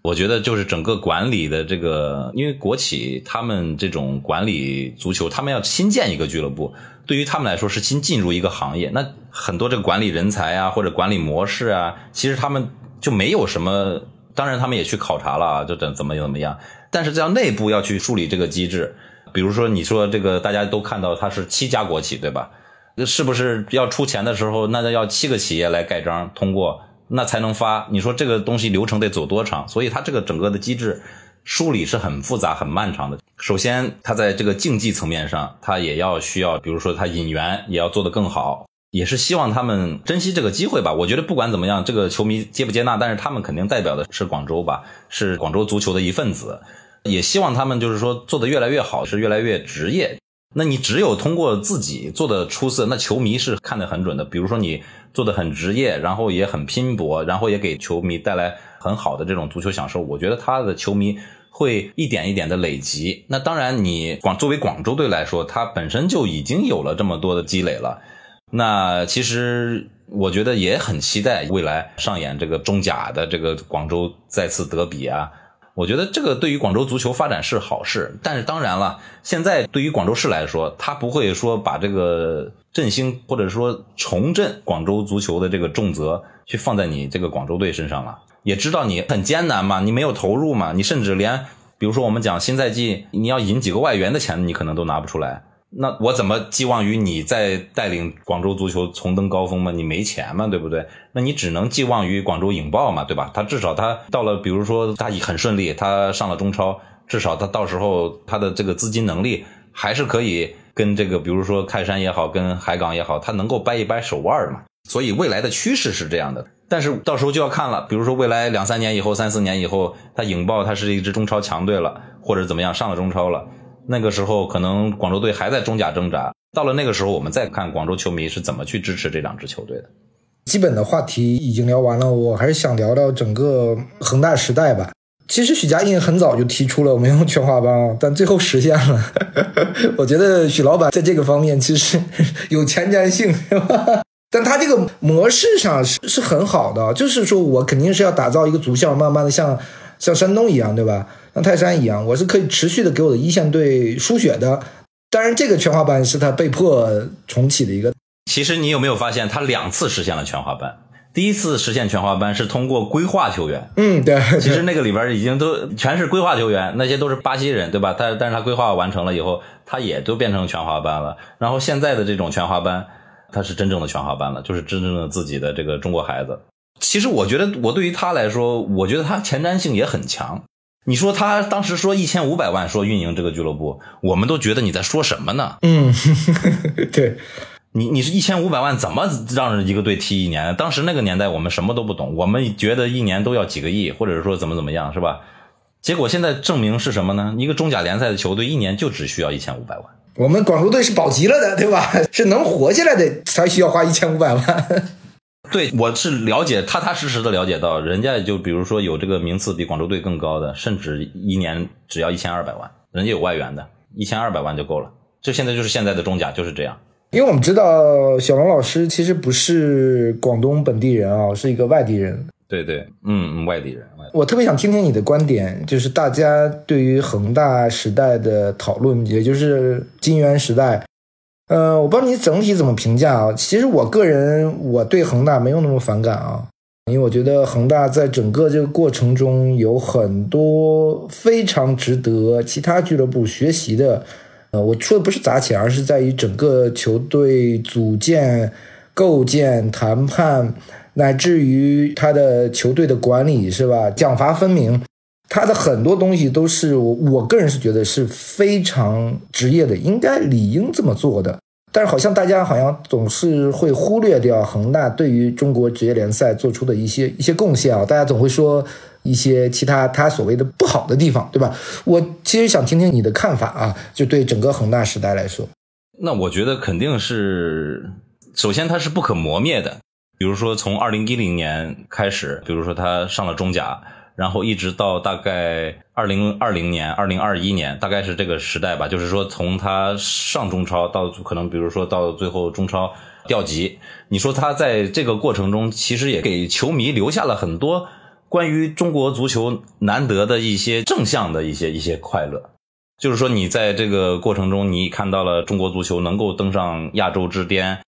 我觉得就是整个管理的这个，因为国企他们这种管理足球，他们要新建一个俱乐部，对于他们来说是新进入一个行业，那很多这个管理人才啊或者管理模式啊，其实他们就没有什么。当然，他们也去考察了啊，就怎怎么怎么样。但是这样内部要去梳理这个机制，比如说你说这个大家都看到它是七家国企，对吧？那是不是要出钱的时候，那要七个企业来盖章通过，那才能发？你说这个东西流程得走多长？所以它这个整个的机制梳理是很复杂、很漫长的。首先，它在这个竞技层面上，它也要需要，比如说它引援也要做得更好。也是希望他们珍惜这个机会吧。我觉得不管怎么样，这个球迷接不接纳，但是他们肯定代表的是广州吧，是广州足球的一份子。也希望他们就是说做的越来越好，是越来越职业。那你只有通过自己做的出色，那球迷是看得很准的。比如说你做的很职业，然后也很拼搏，然后也给球迷带来很好的这种足球享受，我觉得他的球迷会一点一点的累积。那当然，你广作为广州队来说，他本身就已经有了这么多的积累了。那其实我觉得也很期待未来上演这个中甲的这个广州再次德比啊！我觉得这个对于广州足球发展是好事，但是当然了，现在对于广州市来说，他不会说把这个振兴或者说重振广州足球的这个重责去放在你这个广州队身上了。也知道你很艰难嘛，你没有投入嘛，你甚至连比如说我们讲新赛季你要引几个外援的钱，你可能都拿不出来。那我怎么寄望于你在带领广州足球重登高峰嘛？你没钱嘛，对不对？那你只能寄望于广州影豹嘛，对吧？他至少他到了，比如说他很顺利，他上了中超，至少他到时候他的这个资金能力还是可以跟这个，比如说泰山也好，跟海港也好，他能够掰一掰手腕嘛。所以未来的趋势是这样的，但是到时候就要看了，比如说未来两三年以后、三四年以后，他影豹他是一支中超强队了，或者怎么样上了中超了。那个时候可能广州队还在中甲挣扎，到了那个时候，我们再看广州球迷是怎么去支持这两支球队的。基本的话题已经聊完了，我还是想聊聊整个恒大时代吧。其实许家印很早就提出了我们用全华班，但最后实现了。我觉得许老板在这个方面其实 有前瞻性，但他这个模式上是是很好的，就是说我肯定是要打造一个足校，慢慢的像像山东一样，对吧？像泰山一样，我是可以持续的给我的一线队输血的。当然，这个全华班是他被迫重启的一个。其实你有没有发现，他两次实现了全华班？第一次实现全华班是通过规划球员。嗯，对。其实那个里边已经都全是规划球员，那些都是巴西人，对吧？但但是他规划完成了以后，他也都变成全华班了。然后现在的这种全华班，他是真正的全华班了，就是真正的自己的这个中国孩子。其实我觉得，我对于他来说，我觉得他前瞻性也很强。你说他当时说一千五百万说运营这个俱乐部，我们都觉得你在说什么呢？嗯，对，你你是一千五百万怎么让一个队踢一年？当时那个年代我们什么都不懂，我们觉得一年都要几个亿，或者说怎么怎么样，是吧？结果现在证明是什么呢？一个中甲联赛的球队一年就只需要一千五百万。我们广州队是保级了的，对吧？是能活下来的才需要花一千五百万。对，我是了解，踏踏实实的了解到，人家就比如说有这个名次比广州队更高的，甚至一年只要一千二百万，人家有外援的，一千二百万就够了。这现在就是现在的中甲就是这样。因为我们知道小龙老师其实不是广东本地人啊，是一个外地人。对对，嗯，外地人。我特别想听听你的观点，就是大家对于恒大时代的讨论，也就是金元时代。呃，我不知道你整体怎么评价啊？其实我个人我对恒大没有那么反感啊，因为我觉得恒大在整个这个过程中有很多非常值得其他俱乐部学习的。呃，我说的不是砸钱，而是在于整个球队组建、构建、谈判，乃至于他的球队的管理，是吧？奖罚分明。他的很多东西都是我我个人是觉得是非常职业的，应该理应这么做的。但是好像大家好像总是会忽略掉恒大对于中国职业联赛做出的一些一些贡献啊。大家总会说一些其他他所谓的不好的地方，对吧？我其实想听听你的看法啊，就对整个恒大时代来说，那我觉得肯定是，首先它是不可磨灭的。比如说从二零一零年开始，比如说他上了中甲。然后一直到大概二零二零年、二零二一年，大概是这个时代吧。就是说，从他上中超到可能，比如说到最后中超调级，你说他在这个过程中，其实也给球迷留下了很多关于中国足球难得的一些正向的一些一些快乐。就是说，你在这个过程中，你看到了中国足球能够登上亚洲之巅，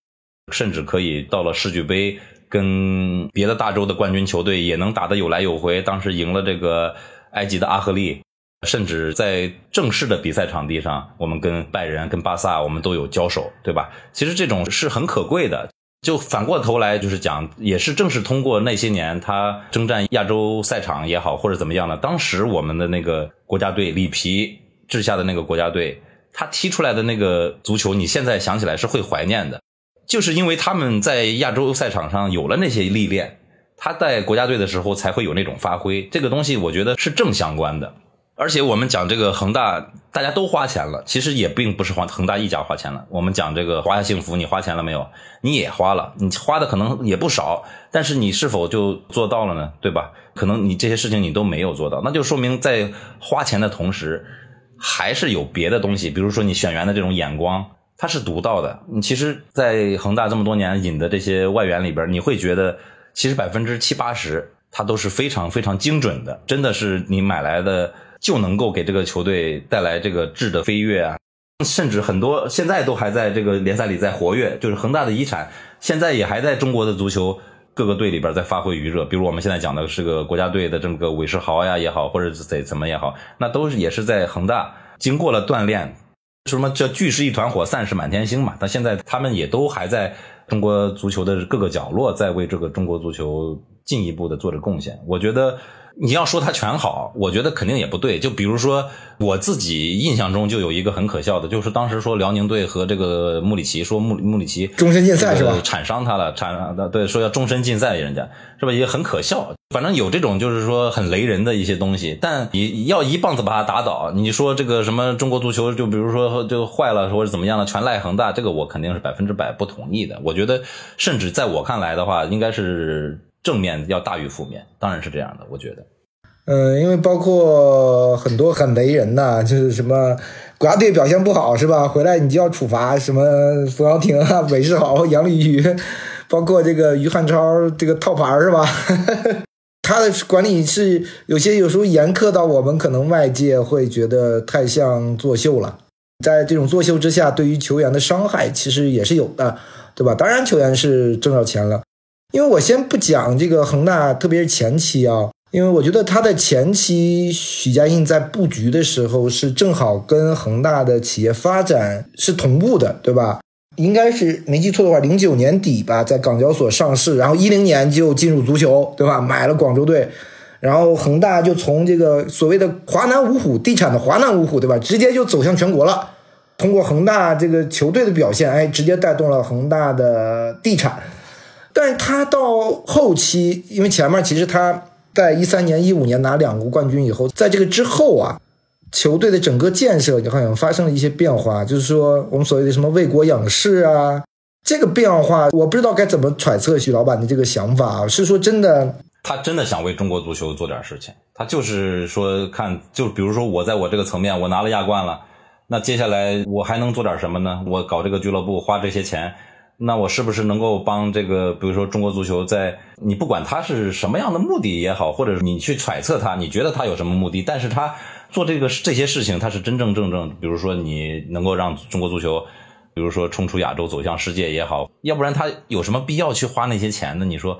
甚至可以到了世俱杯。跟别的大洲的冠军球队也能打得有来有回，当时赢了这个埃及的阿赫利，甚至在正式的比赛场地上，我们跟拜仁、跟巴萨，我们都有交手，对吧？其实这种是很可贵的。就反过头来就是讲，也是正是通过那些年他征战亚洲赛场也好，或者怎么样的，当时我们的那个国家队里皮治下的那个国家队，他踢出来的那个足球，你现在想起来是会怀念的。就是因为他们在亚洲赛场上有了那些历练，他在国家队的时候才会有那种发挥。这个东西我觉得是正相关的。而且我们讲这个恒大，大家都花钱了，其实也并不是恒恒大一家花钱了。我们讲这个华夏幸福，你花钱了没有？你也花了，你花的可能也不少，但是你是否就做到了呢？对吧？可能你这些事情你都没有做到，那就说明在花钱的同时，还是有别的东西，比如说你选员的这种眼光。他是独到的。你其实，在恒大这么多年引的这些外援里边，你会觉得，其实百分之七八十，他都是非常非常精准的。真的是你买来的，就能够给这个球队带来这个质的飞跃啊！甚至很多现在都还在这个联赛里在活跃，就是恒大的遗产，现在也还在中国的足球各个队里边在发挥余热。比如我们现在讲的是个国家队的这么个韦世豪呀也好，或者是怎怎么也好，那都是也是在恒大经过了锻炼。什么叫聚是一团火，散是满天星嘛。但现在他们也都还在中国足球的各个角落，在为这个中国足球进一步的做着贡献。我觉得。你要说他全好，我觉得肯定也不对。就比如说，我自己印象中就有一个很可笑的，就是当时说辽宁队和这个穆里奇说穆穆里奇终身禁赛是吧？铲伤他了，铲对说要终身禁赛，人家是吧？也很可笑。反正有这种就是说很雷人的一些东西，但你要一棒子把他打倒。你说这个什么中国足球，就比如说就坏了或者怎么样的，全赖恒大，这个我肯定是百分之百不同意的。我觉得，甚至在我看来的话，应该是。正面要大于负面，当然是这样的。我觉得，嗯，因为包括很多很雷人呐，就是什么国家队表现不好是吧？回来你就要处罚什么冯潇霆啊、韦世豪、杨立瑜，包括这个于汉超这个套牌是吧？他的管理是有些有时候严苛到我们可能外界会觉得太像作秀了。在这种作秀之下，对于球员的伤害其实也是有的，对吧？当然，球员是挣到钱了。因为我先不讲这个恒大，特别是前期啊，因为我觉得他的前期许家印在布局的时候是正好跟恒大的企业发展是同步的，对吧？应该是没记错的话，零九年底吧，在港交所上市，然后一零年就进入足球，对吧？买了广州队，然后恒大就从这个所谓的华南五虎地产的华南五虎，对吧？直接就走向全国了。通过恒大这个球队的表现，哎，直接带动了恒大的地产。但是他到后期，因为前面其实他在一三年、一五年拿两个冠军以后，在这个之后啊，球队的整个建设就好像发生了一些变化，就是说我们所谓的什么为国养士啊，这个变化我不知道该怎么揣测许老板的这个想法，是说真的，他真的想为中国足球做点事情，他就是说看，就比如说我在我这个层面我拿了亚冠了，那接下来我还能做点什么呢？我搞这个俱乐部花这些钱。那我是不是能够帮这个，比如说中国足球，在你不管他是什么样的目的也好，或者你去揣测他，你觉得他有什么目的，但是他做这个这些事情，他是真真正正，比如说你能够让中国足球，比如说冲出亚洲走向世界也好，要不然他有什么必要去花那些钱呢？你说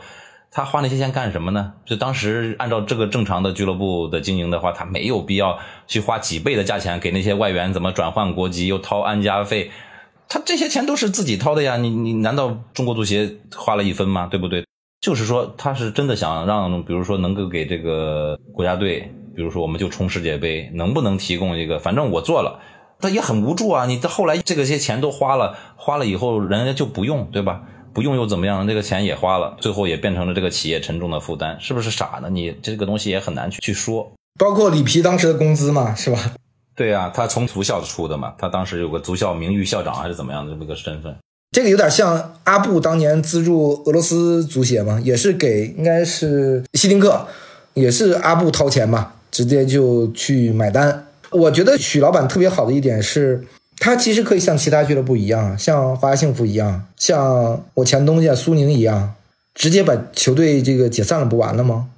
他花那些钱干什么呢？就当时按照这个正常的俱乐部的经营的话，他没有必要去花几倍的价钱给那些外援怎么转换国籍，又掏安家费。他这些钱都是自己掏的呀，你你难道中国足协花了一分吗？对不对？就是说他是真的想让，比如说能够给这个国家队，比如说我们就冲世界杯，能不能提供一个？反正我做了，他也很无助啊。你到后来这个些钱都花了，花了以后人家就不用，对吧？不用又怎么样？这个钱也花了，最后也变成了这个企业沉重的负担，是不是傻呢？你这个东西也很难去去说。包括里皮当时的工资嘛，是吧？对啊，他从足校出的嘛，他当时有个足校名誉校长还是怎么样的这么个身份。这个有点像阿布当年资助俄罗斯足协嘛，也是给应该是希丁克，也是阿布掏钱嘛，直接就去买单。我觉得许老板特别好的一点是，他其实可以像其他俱乐部一样，像华夏幸福一样，像我前东家苏宁一样，直接把球队这个解散了，不完了吗？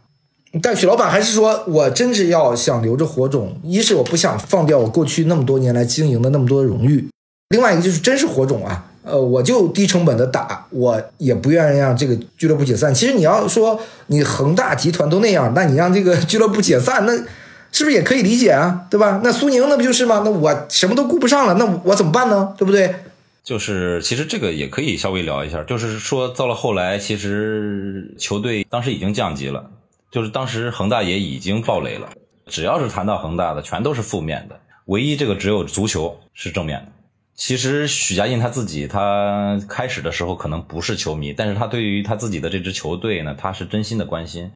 但许老板还是说，我真是要想留着火种。一是我不想放掉我过去那么多年来经营的那么多荣誉，另外一个就是真是火种啊。呃，我就低成本的打，我也不愿意让这个俱乐部解散。其实你要说你恒大集团都那样，那你让这个 俱乐部解散，那是不是也可以理解啊？对吧？那苏宁那不就是吗？那我什么都顾不上了，那我怎么办呢？对不对？就是其实这个也可以稍微聊一下，就是说到了后来，其实球队当时已经降级了。就是当时恒大也已经爆雷了，只要是谈到恒大的，全都是负面的，唯一这个只有足球是正面的。其实许家印他自己，他开始的时候可能不是球迷，但是他对于他自己的这支球队呢，他是真心的关心。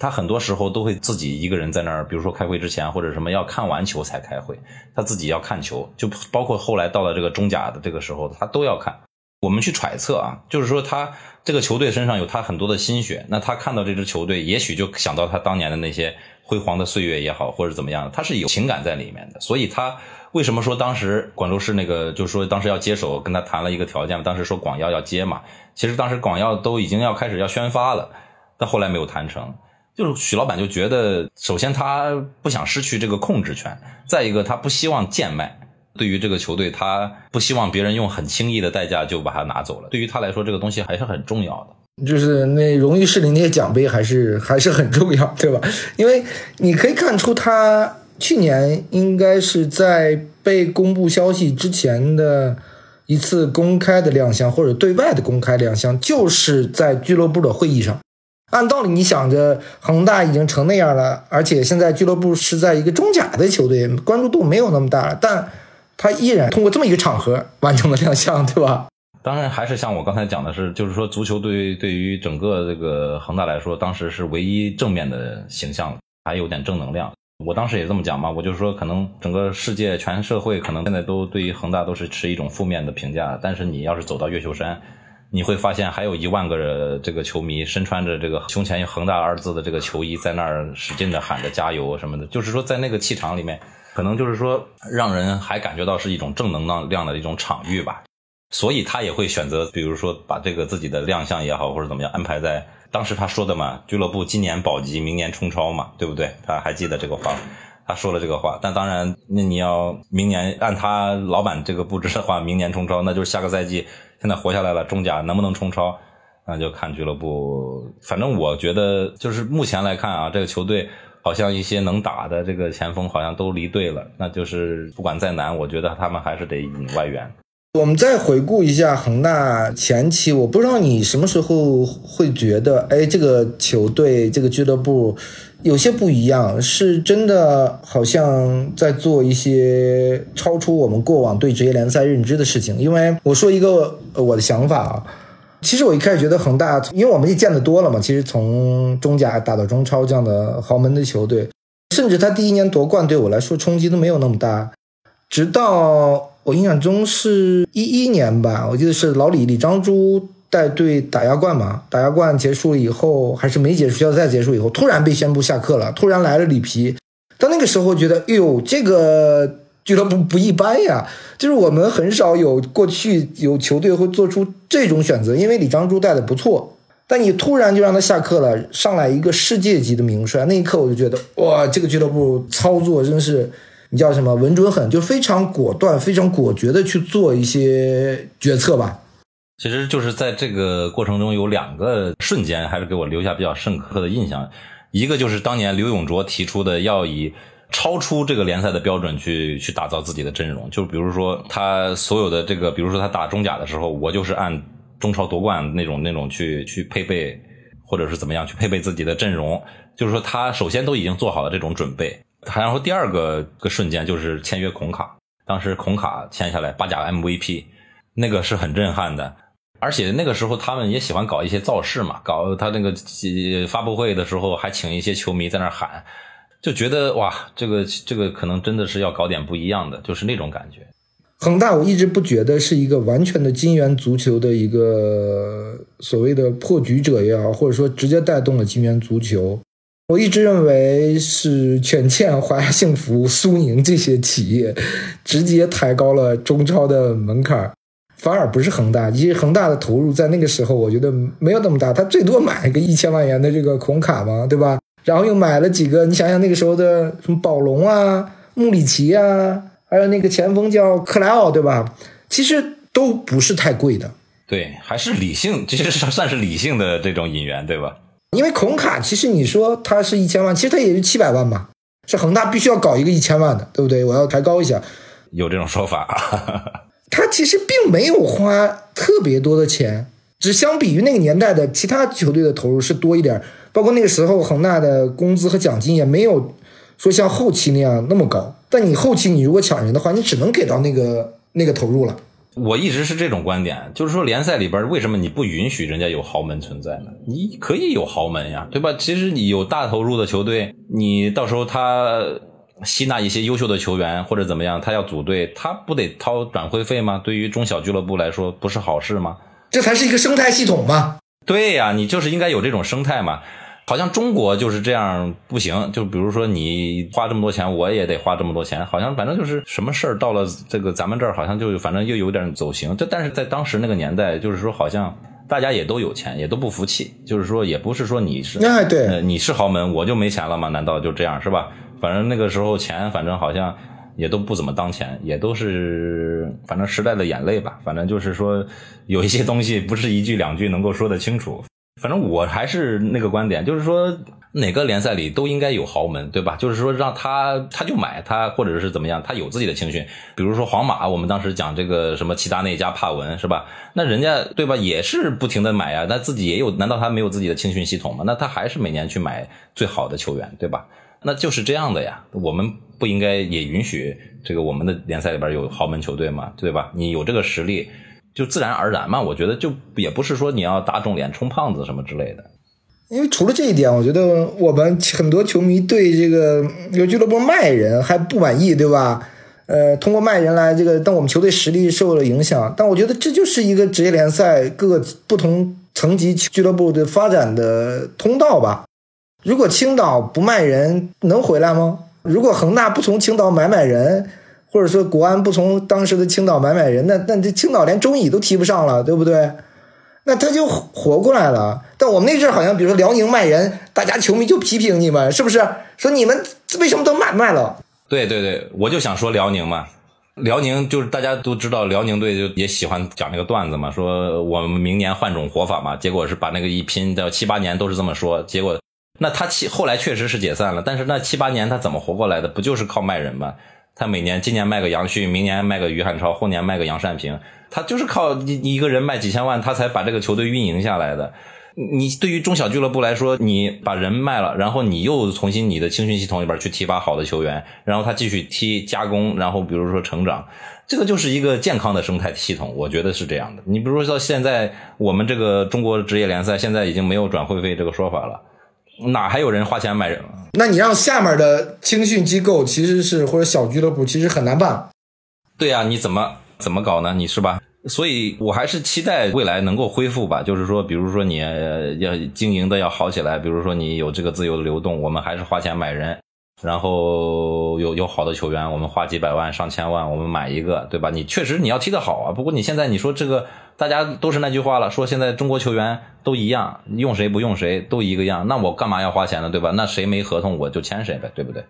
他很多时候都会自己一个人在那儿，比如说开会之前或者什么要看完球才开会，他自己要看球，就包括后来到了这个中甲的这个时候，他都要看。我们去揣测啊，就是说他这个球队身上有他很多的心血，那他看到这支球队，也许就想到他当年的那些辉煌的岁月也好，或者怎么样，他是有情感在里面的。所以他为什么说当时广州市那个，就是说当时要接手，跟他谈了一个条件，当时说广药要接嘛，其实当时广药都已经要开始要宣发了，但后来没有谈成。就是许老板就觉得，首先他不想失去这个控制权，再一个他不希望贱卖。对于这个球队，他不希望别人用很轻易的代价就把他拿走了。对于他来说，这个东西还是很重要的。就是那荣誉室里那些奖杯，还是还是很重要，对吧？因为你可以看出他去年应该是在被公布消息之前的一次公开的亮相，或者对外的公开亮相，就是在俱乐部的会议上。按道理，你想着恒大已经成那样了，而且现在俱乐部是在一个中甲的球队，关注度没有那么大，但他依然通过这么一个场合完成了亮相，对吧？当然，还是像我刚才讲的是，就是说，足球对对于整个这个恒大来说，当时是唯一正面的形象，还有点正能量。我当时也这么讲嘛，我就是说，可能整个世界、全社会可能现在都对于恒大都是持一种负面的评价，但是你要是走到越秀山。你会发现还有一万个这个球迷身穿着这个胸前有恒大二字的这个球衣，在那儿使劲的喊着加油什么的。就是说，在那个气场里面，可能就是说让人还感觉到是一种正能量量的一种场域吧。所以他也会选择，比如说把这个自己的亮相也好或者怎么样安排在当时他说的嘛，俱乐部今年保级，明年冲超嘛，对不对？他还记得这个话，他说了这个话。但当然，那你要明年按他老板这个布置的话，明年冲超，那就是下个赛季。现在活下来了，中甲能不能冲超，那就看俱乐部。反正我觉得，就是目前来看啊，这个球队好像一些能打的这个前锋好像都离队了。那就是不管再难，我觉得他们还是得引外援。我们再回顾一下恒大前期，我不知道你什么时候会觉得，哎，这个球队这个俱乐部有些不一样，是真的好像在做一些超出我们过往对职业联赛认知的事情。因为我说一个我的想法啊，其实我一开始觉得恒大，因为我们也见得多了嘛，其实从中甲打到中超这样的豪门的球队，甚至他第一年夺冠对我来说冲击都没有那么大，直到。我印象中是一一年吧，我记得是老李李章洙带队打亚冠嘛，打亚冠结束了以后，还是没结束，决赛结束以后，突然被宣布下课了，突然来了里皮。到那个时候觉得，哎呦，这个俱乐部不一般呀，就是我们很少有过去有球队会做出这种选择，因为李章洙带的不错，但你突然就让他下课了，上来一个世界级的名帅，那一刻我就觉得，哇，这个俱乐部操作真是。你叫什么？稳准狠，就非常果断、非常果决的去做一些决策吧。其实就是在这个过程中有两个瞬间，还是给我留下比较深刻的印象。一个就是当年刘永灼提出的要以超出这个联赛的标准去去打造自己的阵容，就比如说他所有的这个，比如说他打中甲的时候，我就是按中超夺冠那种那种去去配备，或者是怎么样去配备自己的阵容，就是说他首先都已经做好了这种准备。然后第二个个瞬间就是签约孔卡，当时孔卡签下来八甲 MVP，那个是很震撼的。而且那个时候他们也喜欢搞一些造势嘛，搞他那个发布会的时候还请一些球迷在那喊，就觉得哇，这个这个可能真的是要搞点不一样的，就是那种感觉。恒大我一直不觉得是一个完全的金元足球的一个所谓的破局者也好，或者说直接带动了金元足球。我一直认为是权健、华夏幸福、苏宁这些企业直接抬高了中超的门槛，反而不是恒大。其实恒大的投入在那个时候，我觉得没有那么大，他最多买一个一千万元的这个孔卡嘛，对吧？然后又买了几个，你想想那个时候的什么宝龙啊、穆里奇啊，还有那个前锋叫克莱奥，对吧？其实都不是太贵的。对，还是理性，其实算是理性的这种引援，对吧？因为孔卡其实你说他是一千万，其实他也就七百万吧，是恒大必须要搞一个一千万的，对不对？我要抬高一下，有这种说法。他其实并没有花特别多的钱，只相比于那个年代的其他球队的投入是多一点，包括那个时候恒大的工资和奖金也没有说像后期那样那么高。但你后期你如果抢人的话，你只能给到那个那个投入了。我一直是这种观点，就是说联赛里边为什么你不允许人家有豪门存在呢？你可以有豪门呀，对吧？其实你有大投入的球队，你到时候他吸纳一些优秀的球员或者怎么样，他要组队，他不得掏转会费吗？对于中小俱乐部来说，不是好事吗？这才是一个生态系统嘛。对呀，你就是应该有这种生态嘛。好像中国就是这样不行，就比如说你花这么多钱，我也得花这么多钱。好像反正就是什么事儿到了这个咱们这儿，好像就反正又有点走形。这但是在当时那个年代，就是说好像大家也都有钱，也都不服气。就是说也不是说你是哎对，你是豪门，我就没钱了吗？难道就这样是吧？反正那个时候钱，反正好像也都不怎么当钱，也都是反正时代的眼泪吧。反正就是说有一些东西不是一句两句能够说得清楚。反正我还是那个观点，就是说，哪个联赛里都应该有豪门，对吧？就是说让他他就买他，或者是怎么样，他有自己的青训。比如说皇马，我们当时讲这个什么齐达内加帕文，是吧？那人家对吧，也是不停的买啊，那自己也有，难道他没有自己的青训系统吗？那他还是每年去买最好的球员，对吧？那就是这样的呀。我们不应该也允许这个我们的联赛里边有豪门球队嘛，对吧？你有这个实力，就自然而然嘛。我觉得就也不是说你要打肿脸充胖子什么之类的。因为除了这一点，我觉得我们很多球迷对这个有俱乐部卖人还不满意，对吧？呃，通过卖人来这个，但我们球队实力受了影响。但我觉得这就是一个职业联赛各个不同层级俱乐部的发展的通道吧。如果青岛不卖人，能回来吗？如果恒大不从青岛买买人，或者说国安不从当时的青岛买买人，那那这青岛连中乙都提不上了，对不对？那他就活过来了。但我们那阵好像，比如说辽宁卖人，大家球迷就批评你们，是不是？说你们为什么都卖卖了？对对对，我就想说辽宁嘛，辽宁就是大家都知道，辽宁队就也喜欢讲那个段子嘛，说我们明年换种活法嘛。结果是把那个一拼，到七八年都是这么说。结果那他七后来确实是解散了，但是那七八年他怎么活过来的？不就是靠卖人吗？他每年今年卖个杨旭，明年卖个于汉超，后年卖个杨善平。他就是靠一一个人卖几千万，他才把这个球队运营下来的。你对于中小俱乐部来说，你把人卖了，然后你又重新你的青训系统里边去提拔好的球员，然后他继续踢加工，然后比如说成长，这个就是一个健康的生态系统，我觉得是这样的。你比如说到现在我们这个中国职业联赛现在已经没有转会费这个说法了，哪还有人花钱买人？那你让下面的青训机构其实是或者小俱乐部其实很难办。对呀，你怎么？怎么搞呢？你是吧？所以我还是期待未来能够恢复吧。就是说，比如说你要经营的要好起来，比如说你有这个自由的流动，我们还是花钱买人，然后有有好的球员，我们花几百万、上千万，我们买一个，对吧？你确实你要踢得好啊。不过你现在你说这个，大家都是那句话了，说现在中国球员都一样，用谁不用谁都一个样，那我干嘛要花钱呢？对吧？那谁没合同我就签谁呗，对不对？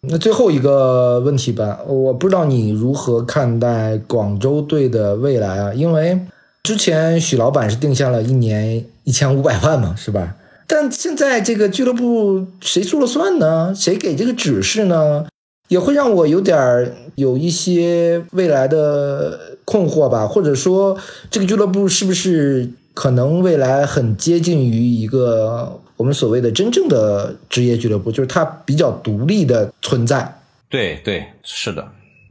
那最后一个问题吧，我不知道你如何看待广州队的未来啊？因为之前许老板是定下了一年一千五百万嘛，是吧？但现在这个俱乐部谁说了算呢？谁给这个指示呢？也会让我有点有一些未来的困惑吧，或者说这个俱乐部是不是可能未来很接近于一个？我们所谓的真正的职业俱乐部，就是它比较独立的存在。对对，是的，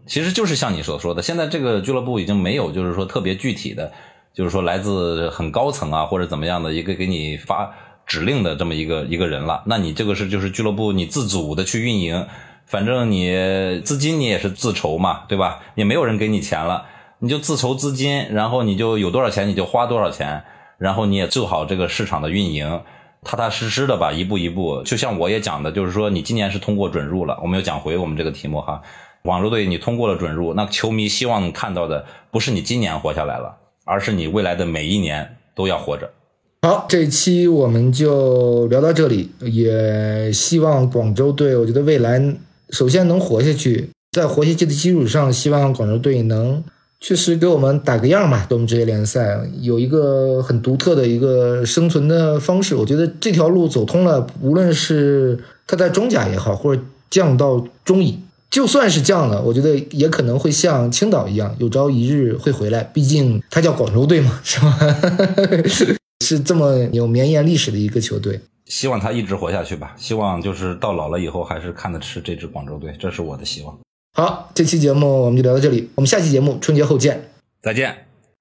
其实就是像你所说的，现在这个俱乐部已经没有，就是说特别具体的，就是说来自很高层啊或者怎么样的一个给你发指令的这么一个一个人了。那你这个是就是俱乐部你自主的去运营，反正你资金你也是自筹嘛，对吧？也没有人给你钱了，你就自筹资金，然后你就有多少钱你就花多少钱，然后你也做好这个市场的运营。踏踏实实的吧，一步一步，就像我也讲的，就是说你今年是通过准入了，我们要讲回我们这个题目哈。广州队你通过了准入，那球迷希望看到的不是你今年活下来了，而是你未来的每一年都要活着。好，这一期我们就聊到这里，也希望广州队，我觉得未来首先能活下去，在活下去的基础上，希望广州队能。确实给我们打个样嘛，对我们职业联赛有一个很独特的一个生存的方式。我觉得这条路走通了，无论是他在中甲也好，或者降到中乙，就算是降了，我觉得也可能会像青岛一样，有朝一日会回来。毕竟他叫广州队嘛，是吧？是这么有绵延历史的一个球队。希望他一直活下去吧。希望就是到老了以后还是看得吃这支广州队，这是我的希望。好，这期节目我们就聊到这里，我们下期节目春节后见，再见。